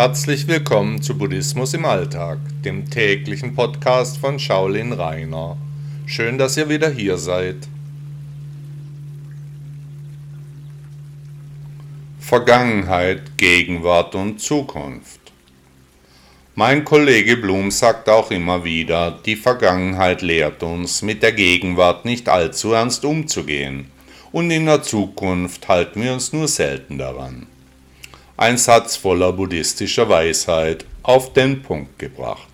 Herzlich willkommen zu Buddhismus im Alltag, dem täglichen Podcast von Shaolin Rainer. Schön, dass ihr wieder hier seid. Vergangenheit, Gegenwart und Zukunft. Mein Kollege Blum sagt auch immer wieder, die Vergangenheit lehrt uns, mit der Gegenwart nicht allzu ernst umzugehen, und in der Zukunft halten wir uns nur selten daran ein Satz voller buddhistischer Weisheit auf den Punkt gebracht.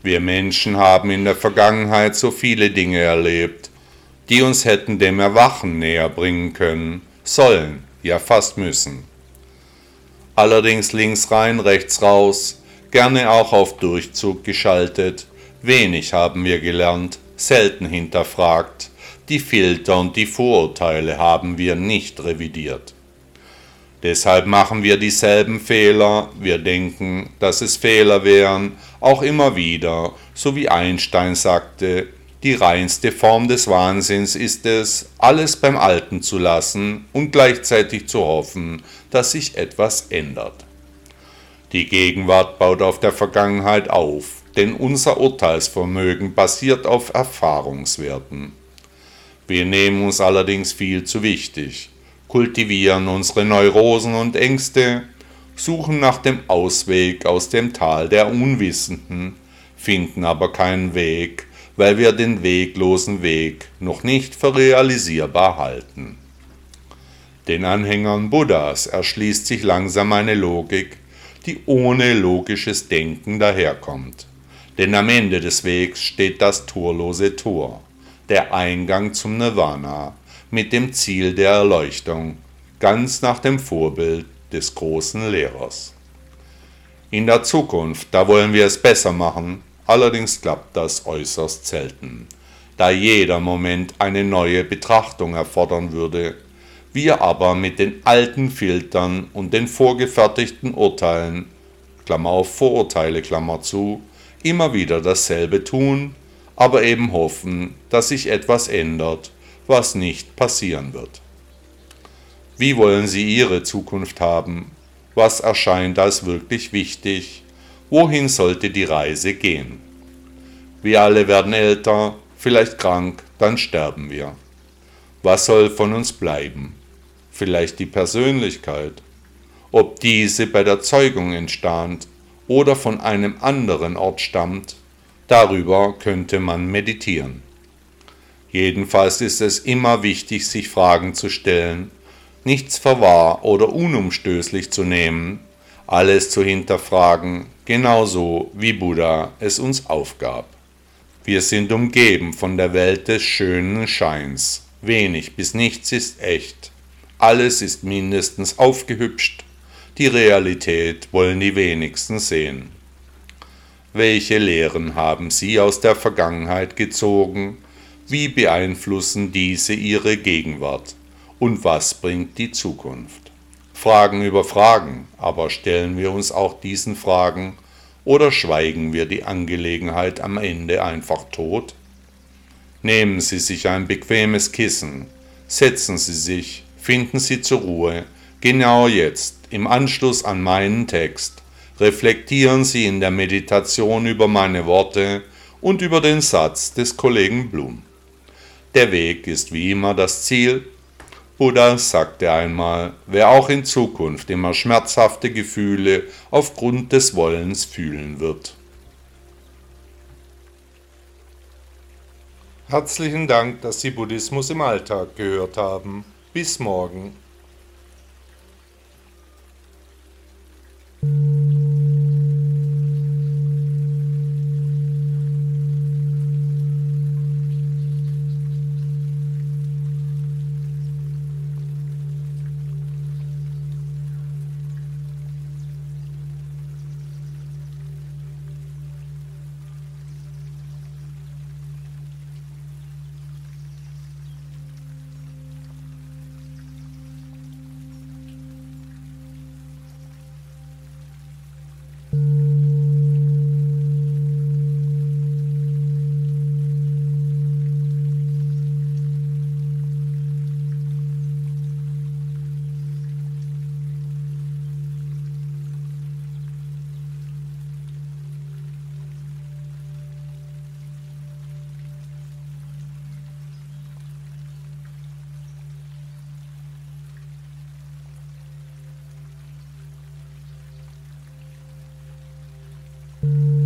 Wir Menschen haben in der Vergangenheit so viele Dinge erlebt, die uns hätten dem Erwachen näher bringen können, sollen, ja fast müssen. Allerdings links rein, rechts raus, gerne auch auf Durchzug geschaltet, wenig haben wir gelernt, selten hinterfragt, die Filter und die Vorurteile haben wir nicht revidiert. Deshalb machen wir dieselben Fehler, wir denken, dass es Fehler wären, auch immer wieder, so wie Einstein sagte, die reinste Form des Wahnsinns ist es, alles beim Alten zu lassen und gleichzeitig zu hoffen, dass sich etwas ändert. Die Gegenwart baut auf der Vergangenheit auf, denn unser Urteilsvermögen basiert auf Erfahrungswerten. Wir nehmen uns allerdings viel zu wichtig kultivieren unsere Neurosen und Ängste, suchen nach dem Ausweg aus dem Tal der Unwissenden, finden aber keinen Weg, weil wir den weglosen Weg noch nicht für realisierbar halten. Den Anhängern Buddhas erschließt sich langsam eine Logik, die ohne logisches Denken daherkommt. Denn am Ende des Wegs steht das torlose Tor, der Eingang zum Nirvana, mit dem Ziel der Erleuchtung, ganz nach dem Vorbild des großen Lehrers. In der Zukunft, da wollen wir es besser machen, allerdings klappt das äußerst selten, da jeder Moment eine neue Betrachtung erfordern würde, wir aber mit den alten Filtern und den vorgefertigten Urteilen, Klammer auf Vorurteile, Klammer zu, immer wieder dasselbe tun, aber eben hoffen, dass sich etwas ändert was nicht passieren wird. Wie wollen Sie Ihre Zukunft haben? Was erscheint als wirklich wichtig? Wohin sollte die Reise gehen? Wir alle werden älter, vielleicht krank, dann sterben wir. Was soll von uns bleiben? Vielleicht die Persönlichkeit. Ob diese bei der Zeugung entstand oder von einem anderen Ort stammt, darüber könnte man meditieren. Jedenfalls ist es immer wichtig, sich Fragen zu stellen, nichts für wahr oder unumstößlich zu nehmen, alles zu hinterfragen, genauso wie Buddha es uns aufgab. Wir sind umgeben von der Welt des schönen Scheins. Wenig bis nichts ist echt. Alles ist mindestens aufgehübscht. Die Realität wollen die wenigsten sehen. Welche Lehren haben Sie aus der Vergangenheit gezogen wie beeinflussen diese ihre Gegenwart? Und was bringt die Zukunft? Fragen über Fragen, aber stellen wir uns auch diesen Fragen oder schweigen wir die Angelegenheit am Ende einfach tot? Nehmen Sie sich ein bequemes Kissen, setzen Sie sich, finden Sie zur Ruhe, genau jetzt, im Anschluss an meinen Text, reflektieren Sie in der Meditation über meine Worte und über den Satz des Kollegen Blum. Der Weg ist wie immer das Ziel. Buddha sagte einmal, wer auch in Zukunft immer schmerzhafte Gefühle aufgrund des Wollens fühlen wird. Herzlichen Dank, dass Sie Buddhismus im Alltag gehört haben. Bis morgen. Thank you.